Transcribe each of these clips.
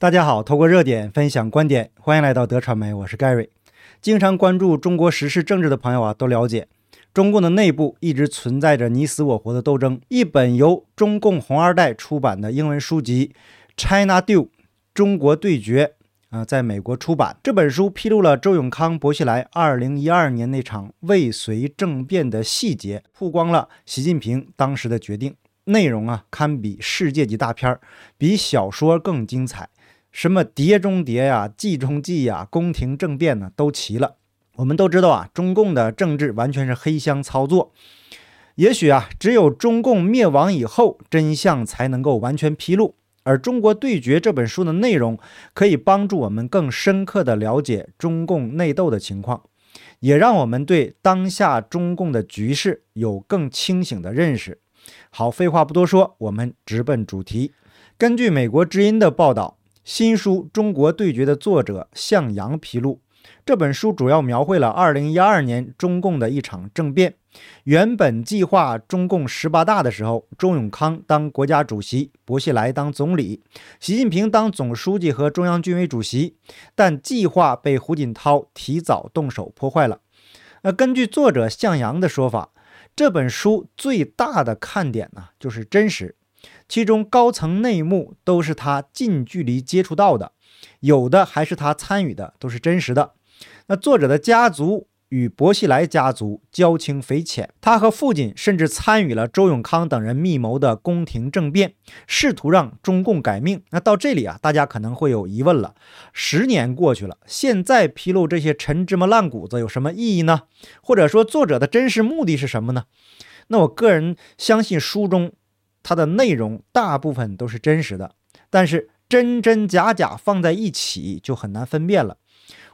大家好，透过热点分享观点，欢迎来到德传媒，我是 Gary。经常关注中国时事政治的朋友啊，都了解中共的内部一直存在着你死我活的斗争。一本由中共红二代出版的英文书籍《China Duel》中国对决啊，在美国出版。这本书披露了周永康、薄熙来2012年那场未遂政变的细节，曝光了习近平当时的决定。内容啊，堪比世界级大片儿，比小说更精彩。什么碟中谍呀、计中计呀、宫廷政变呢，都齐了。我们都知道啊，中共的政治完全是黑箱操作。也许啊，只有中共灭亡以后，真相才能够完全披露。而《中国对决》这本书的内容，可以帮助我们更深刻地了解中共内斗的情况，也让我们对当下中共的局势有更清醒的认识。好，废话不多说，我们直奔主题。根据美国之音的报道，新书《中国对决》的作者向阳披露，这本书主要描绘了2012年中共的一场政变。原本计划中共十八大的时候，周永康当国家主席，薄熙来当总理，习近平当总书记和中央军委主席，但计划被胡锦涛提早动手破坏了。那根据作者向阳的说法。这本书最大的看点呢，就是真实，其中高层内幕都是他近距离接触到的，有的还是他参与的，都是真实的。那作者的家族。与薄熙来家族交情匪浅，他和父亲甚至参与了周永康等人密谋的宫廷政变，试图让中共改命。那到这里啊，大家可能会有疑问了：十年过去了，现在披露这些陈芝麻烂谷子有什么意义呢？或者说，作者的真实目的是什么呢？那我个人相信，书中它的内容大部分都是真实的，但是真真假假放在一起就很难分辨了。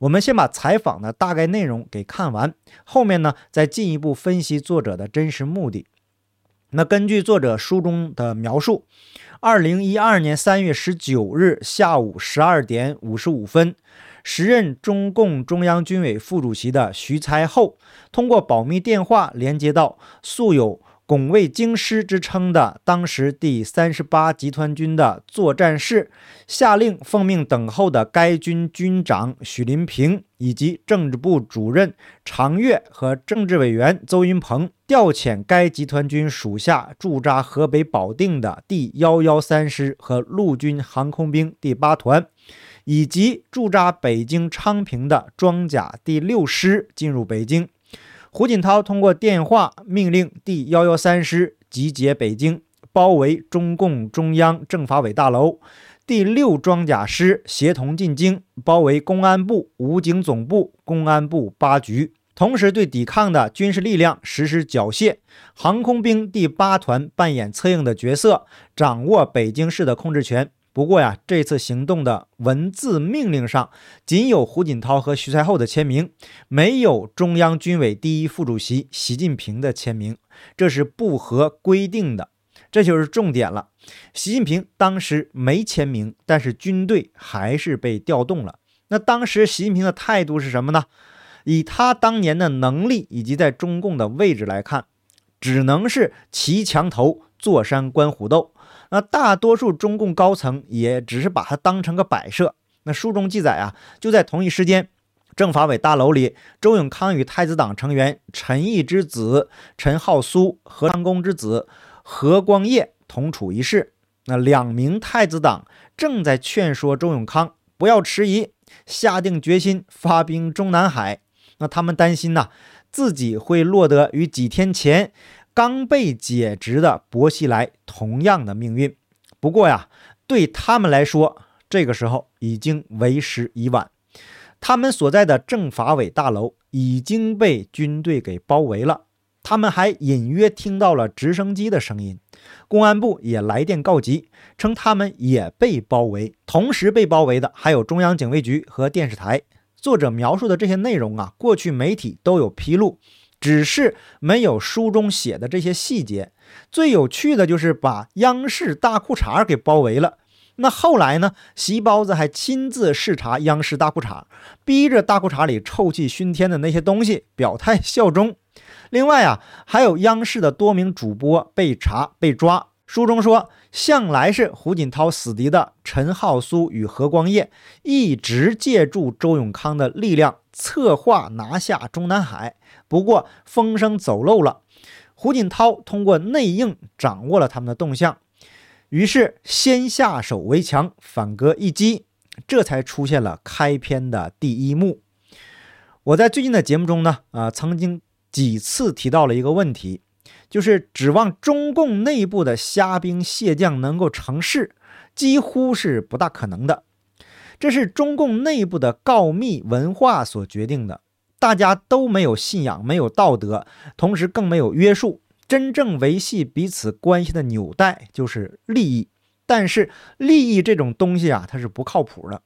我们先把采访的大概内容给看完，后面呢再进一步分析作者的真实目的。那根据作者书中的描述，二零一二年三月十九日下午十二点五十五分，时任中共中央军委副主席的徐才厚通过保密电话连接到素有。拱卫京师之称的当时第三十八集团军的作战室，下令奉命等候的该军军长许林平以及政治部主任常岳和政治委员邹云鹏，调遣该集团军属下驻扎河北保定的第幺幺三师和陆军航空兵第八团，以及驻扎北京昌平的装甲第六师进入北京。胡锦涛通过电话命令第幺幺三师集结北京，包围中共中央政法委大楼；第六装甲师协同进京，包围公安部武警总部、公安部八局，同时对抵抗的军事力量实施缴械。航空兵第八团扮演策应的角色，掌握北京市的控制权。不过呀，这次行动的文字命令上仅有胡锦涛和徐才厚的签名，没有中央军委第一副主席习近平的签名，这是不合规定的。这就是重点了。习近平当时没签名，但是军队还是被调动了。那当时习近平的态度是什么呢？以他当年的能力以及在中共的位置来看，只能是骑墙头坐山观虎斗。那大多数中共高层也只是把它当成个摆设。那书中记载啊，就在同一时间，政法委大楼里，周永康与太子党成员陈毅之子陈浩苏、何长工之子何光业同处一室。那两名太子党正在劝说周永康不要迟疑，下定决心发兵中南海。那他们担心呐，自己会落得与几天前。刚被解职的薄熙来同样的命运，不过呀，对他们来说，这个时候已经为时已晚。他们所在的政法委大楼已经被军队给包围了，他们还隐约听到了直升机的声音。公安部也来电告急，称他们也被包围。同时被包围的还有中央警卫局和电视台。作者描述的这些内容啊，过去媒体都有披露。只是没有书中写的这些细节。最有趣的就是把央视大裤衩给包围了。那后来呢？席包子还亲自视察央视大裤衩，逼着大裤衩里臭气熏天的那些东西表态效忠。另外啊，还有央视的多名主播被查被抓，书中说，向来是胡锦涛死敌的陈浩苏与何光业，一直借助周永康的力量策划拿下中南海。不过风声走漏了，胡锦涛通过内应掌握了他们的动向，于是先下手为强，反戈一击，这才出现了开篇的第一幕。我在最近的节目中呢，啊，曾经几次提到了一个问题。就是指望中共内部的虾兵蟹将能够成事，几乎是不大可能的。这是中共内部的告密文化所决定的，大家都没有信仰，没有道德，同时更没有约束。真正维系彼此关系的纽带就是利益，但是利益这种东西啊，它是不靠谱的。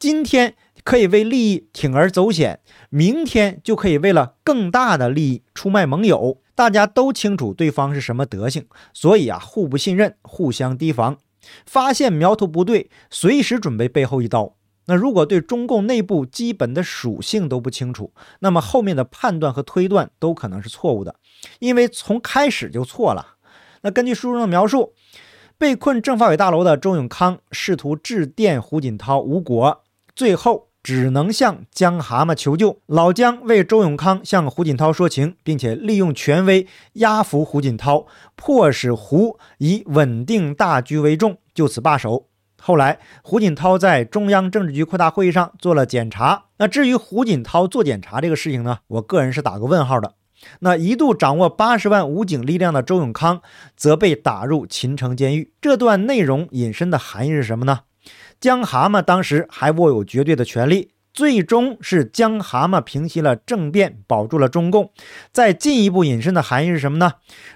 今天可以为利益铤而走险，明天就可以为了更大的利益出卖盟友。大家都清楚对方是什么德行，所以啊，互不信任，互相提防，发现苗头不对，随时准备背后一刀。那如果对中共内部基本的属性都不清楚，那么后面的判断和推断都可能是错误的，因为从开始就错了。那根据书中的描述，被困政法委大楼的周永康试图致电胡锦涛无果，最后。只能向江蛤蟆求救。老江为周永康向胡锦涛说情，并且利用权威压服胡锦涛，迫使胡以稳定大局为重，就此罢手。后来，胡锦涛在中央政治局扩大会议上做了检查。那至于胡锦涛做检查这个事情呢？我个人是打个问号的。那一度掌握八十万武警力量的周永康，则被打入秦城监狱。这段内容引申的含义是什么呢？江蛤蟆当时还握有绝对的权力，最终是江蛤蟆平息了政变，保住了中共。再进一步引申的含义是什么呢？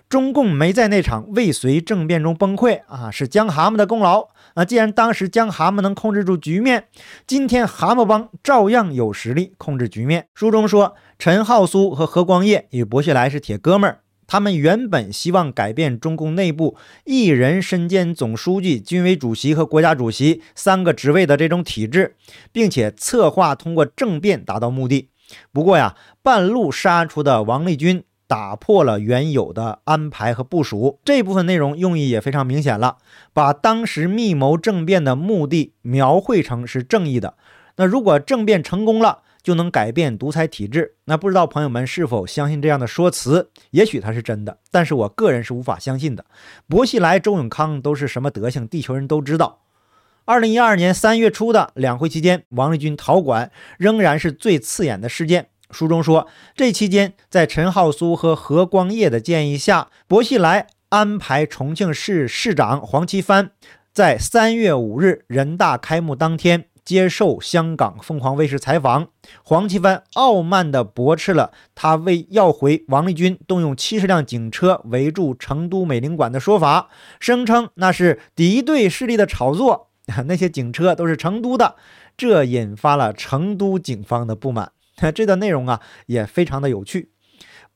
中共没在那场未遂政变中崩溃啊，是江蛤蟆的功劳啊！既然当时江蛤蟆能控制住局面，今天蛤蟆帮照样有实力控制局面。书中说，陈浩苏和何光业与薄熙来是铁哥们儿。他们原本希望改变中共内部一人身兼总书记、军委主席和国家主席三个职位的这种体制，并且策划通过政变达到目的。不过呀，半路杀出的王立军打破了原有的安排和部署。这部分内容用意也非常明显了，把当时密谋政变的目的描绘成是正义的。那如果政变成功了，就能改变独裁体制？那不知道朋友们是否相信这样的说辞？也许它是真的，但是我个人是无法相信的。薄熙来、周永康都是什么德行？地球人都知道。二零一二年三月初的两会期间，王立军逃馆仍然是最刺眼的事件。书中说，这期间在陈浩苏和何光业的建议下，薄熙来安排重庆市市长黄奇帆在三月五日人大开幕当天。接受香港凤凰卫视采访，黄奇帆傲慢地驳斥了他为要回王立军动用七十辆警车围住成都美领馆的说法，声称那是敌对势力的炒作，那些警车都是成都的，这引发了成都警方的不满。这段内容啊也非常的有趣，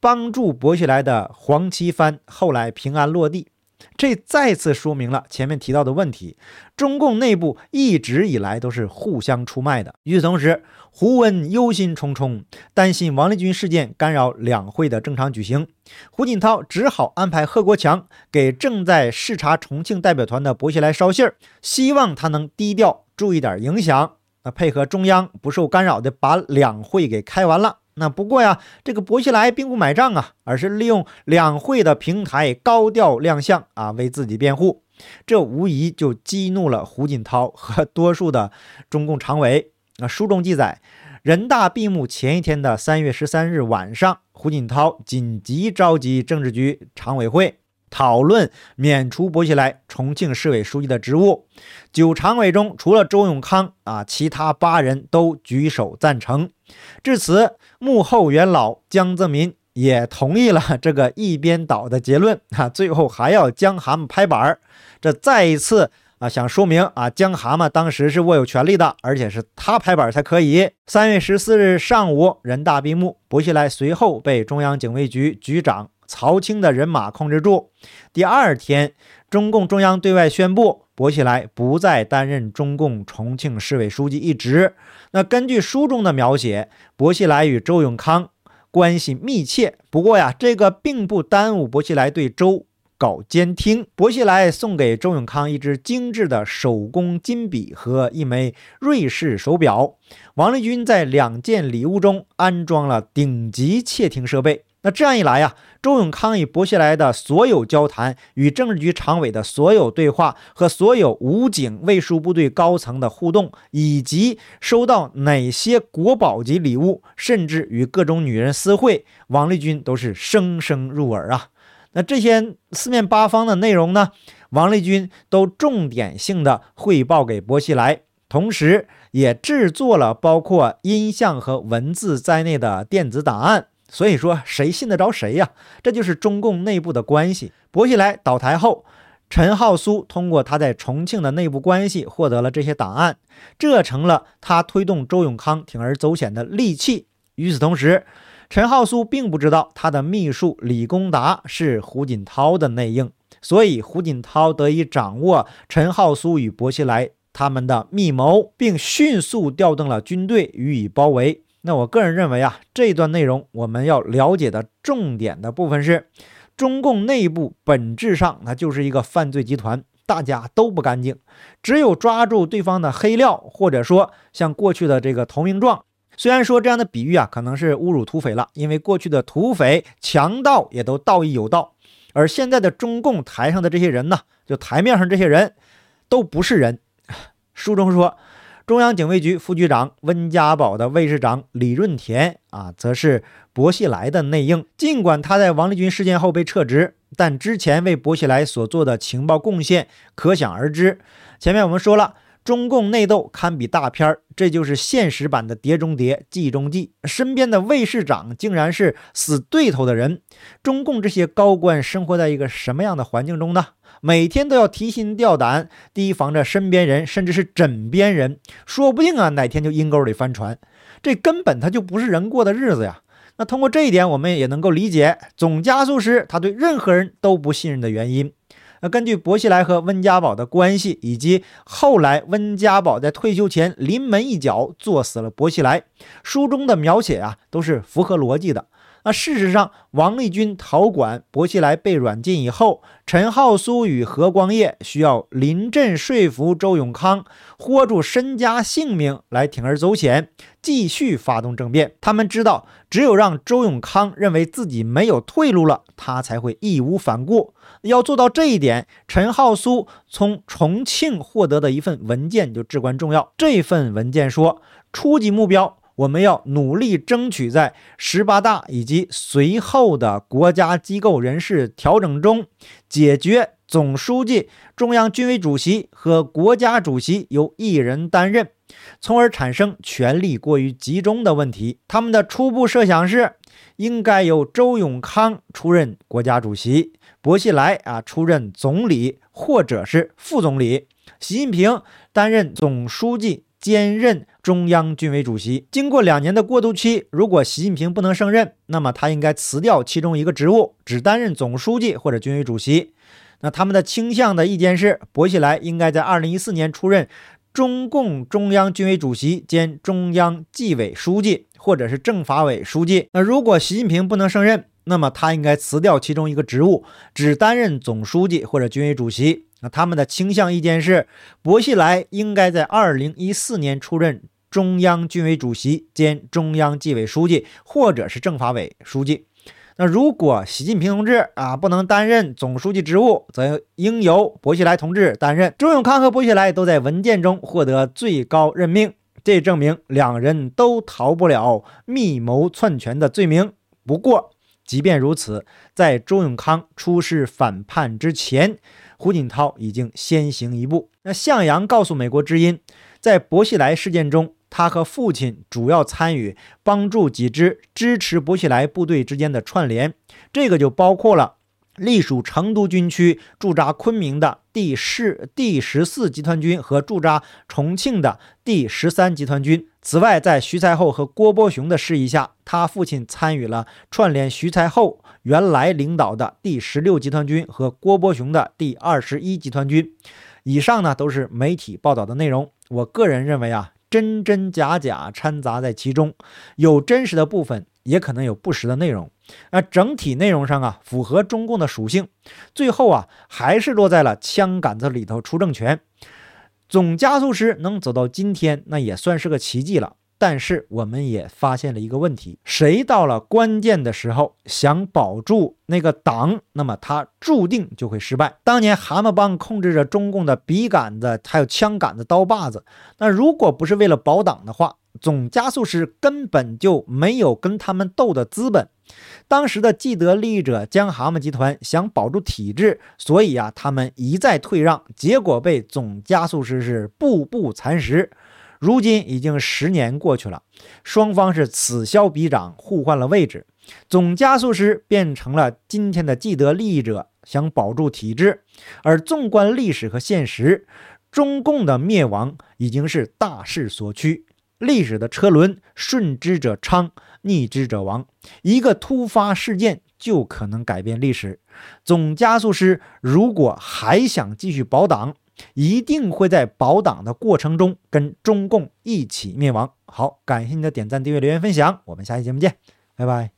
帮助薄熙来的黄奇帆后来平安落地。这再次说明了前面提到的问题：中共内部一直以来都是互相出卖的。与此同时，胡温忧心忡忡，担心王立军事件干扰两会的正常举行。胡锦涛只好安排贺国强给正在视察重庆代表团的薄熙来捎信儿，希望他能低调，注意点影响，那配合中央不受干扰的把两会给开完了。那不过呀，这个薄熙来并不买账啊，而是利用两会的平台高调亮相啊，为自己辩护。这无疑就激怒了胡锦涛和多数的中共常委。啊，书中记载，人大闭幕前一天的三月十三日晚上，胡锦涛紧急召集政治局常委会。讨论免除薄熙来重庆市委书记的职务，九常委中除了周永康啊，其他八人都举手赞成。至此，幕后元老江泽民也同意了这个一边倒的结论 啊。最后还要江蛤蟆拍板儿，这再一次啊，想说明啊，江蛤蟆当时是握有权力的，而且是他拍板才可以。三月十四日上午，人大闭幕，薄熙来随后被中央警卫局局长。曹清的人马控制住。第二天，中共中央对外宣布，薄熙来不再担任中共重庆市委书记一职。那根据书中的描写，薄熙来与周永康关系密切。不过呀，这个并不耽误薄熙来对周搞监听。薄熙来送给周永康一支精致的手工金笔和一枚瑞士手表。王立军在两件礼物中安装了顶级窃听设备。那这样一来呀，周永康与薄熙来的所有交谈、与政治局常委的所有对话和所有武警卫戍部队高层的互动，以及收到哪些国宝级礼物，甚至与各种女人私会，王立军都是声声入耳啊。那这些四面八方的内容呢，王立军都重点性的汇报给薄熙来，同时也制作了包括音像和文字在内的电子档案。所以说，谁信得着谁呀？这就是中共内部的关系。薄熙来倒台后，陈浩苏通过他在重庆的内部关系获得了这些档案，这成了他推动周永康铤而走险的利器。与此同时，陈浩苏并不知道他的秘书李公达是胡锦涛的内应，所以胡锦涛得以掌握陈浩苏与薄熙来他们的密谋，并迅速调动了军队予以包围。那我个人认为啊，这段内容我们要了解的重点的部分是，中共内部本质上它就是一个犯罪集团，大家都不干净，只有抓住对方的黑料，或者说像过去的这个投名状。虽然说这样的比喻啊可能是侮辱土匪了，因为过去的土匪、强盗也都道义有道，而现在的中共台上的这些人呢，就台面上这些人都不是人。书中说。中央警卫局副局长温家宝的卫士长李润田啊，则是薄熙来的内应。尽管他在王立军事件后被撤职，但之前为薄熙来所做的情报贡献可想而知。前面我们说了，中共内斗堪比大片儿，这就是现实版的《碟中谍》《计中计》。身边的卫士长竟然是死对头的人，中共这些高官生活在一个什么样的环境中呢？每天都要提心吊胆，提防着身边人，甚至是枕边人，说不定啊哪天就阴沟里翻船，这根本他就不是人过的日子呀。那通过这一点，我们也能够理解总加速师他对任何人都不信任的原因。那根据薄熙来和温家宝的关系，以及后来温家宝在退休前临门一脚做死了薄熙来，书中的描写啊都是符合逻辑的。那事实上，王立军逃管，薄熙来被软禁以后，陈浩苏与何光业需要临阵说服周永康，豁出身家性命来铤而走险，继续发动政变。他们知道，只有让周永康认为自己没有退路了，他才会义无反顾。要做到这一点，陈浩苏从重庆获得的一份文件就至关重要。这份文件说，初级目标。我们要努力争取在十八大以及随后的国家机构人事调整中，解决总书记、中央军委主席和国家主席由一人担任，从而产生权力过于集中的问题。他们的初步设想是，应该由周永康出任国家主席，薄熙来啊出任总理或者是副总理，习近平担任总书记。兼任中央军委主席。经过两年的过渡期，如果习近平不能胜任，那么他应该辞掉其中一个职务，只担任总书记或者军委主席。那他们的倾向的意见是，薄熙来应该在二零一四年出任中共中央军委主席兼中央纪委书记，或者是政法委书记。那如果习近平不能胜任，那么他应该辞掉其中一个职务，只担任总书记或者军委主席。那他们的倾向意见是，薄熙来应该在二零一四年出任中央军委主席兼中央纪委书记，或者是政法委书记。那如果习近平同志啊不能担任总书记职务，则应由薄熙来同志担任。周永康和薄熙来都在文件中获得最高任命，这证明两人都逃不了密谋篡权的罪名。不过，即便如此，在周永康出事反叛之前。胡锦涛已经先行一步。那向阳告诉美国之音，在薄熙来事件中，他和父亲主要参与帮助几支支持薄熙来部队之间的串联，这个就包括了隶属成都军区驻扎昆明的第十第十四集团军和驻扎重庆的第十三集团军。此外，在徐才厚和郭伯雄的示意下，他父亲参与了串联徐才厚。原来领导的第十六集团军和郭伯雄的第二十一集团军，以上呢都是媒体报道的内容。我个人认为啊，真真假假掺杂在其中，有真实的部分，也可能有不实的内容。那，整体内容上啊符合中共的属性，最后啊还是落在了枪杆子里头出政权。总加速师能走到今天，那也算是个奇迹了。但是我们也发现了一个问题：谁到了关键的时候想保住那个党，那么他注定就会失败。当年蛤蟆帮控制着中共的笔杆子、还有枪杆子、刀把子，那如果不是为了保党的话，总加速师根本就没有跟他们斗的资本。当时的既得利益者江蛤蟆集团想保住体制，所以啊，他们一再退让，结果被总加速师是步步蚕食。如今已经十年过去了，双方是此消彼长，互换了位置。总加速师变成了今天的既得利益者，想保住体制。而纵观历史和现实，中共的灭亡已经是大势所趋。历史的车轮顺之者昌，逆之者亡。一个突发事件就可能改变历史。总加速师如果还想继续保党，一定会在保党的过程中跟中共一起灭亡。好，感谢您的点赞、订阅、留言、分享，我们下期节目见，拜拜。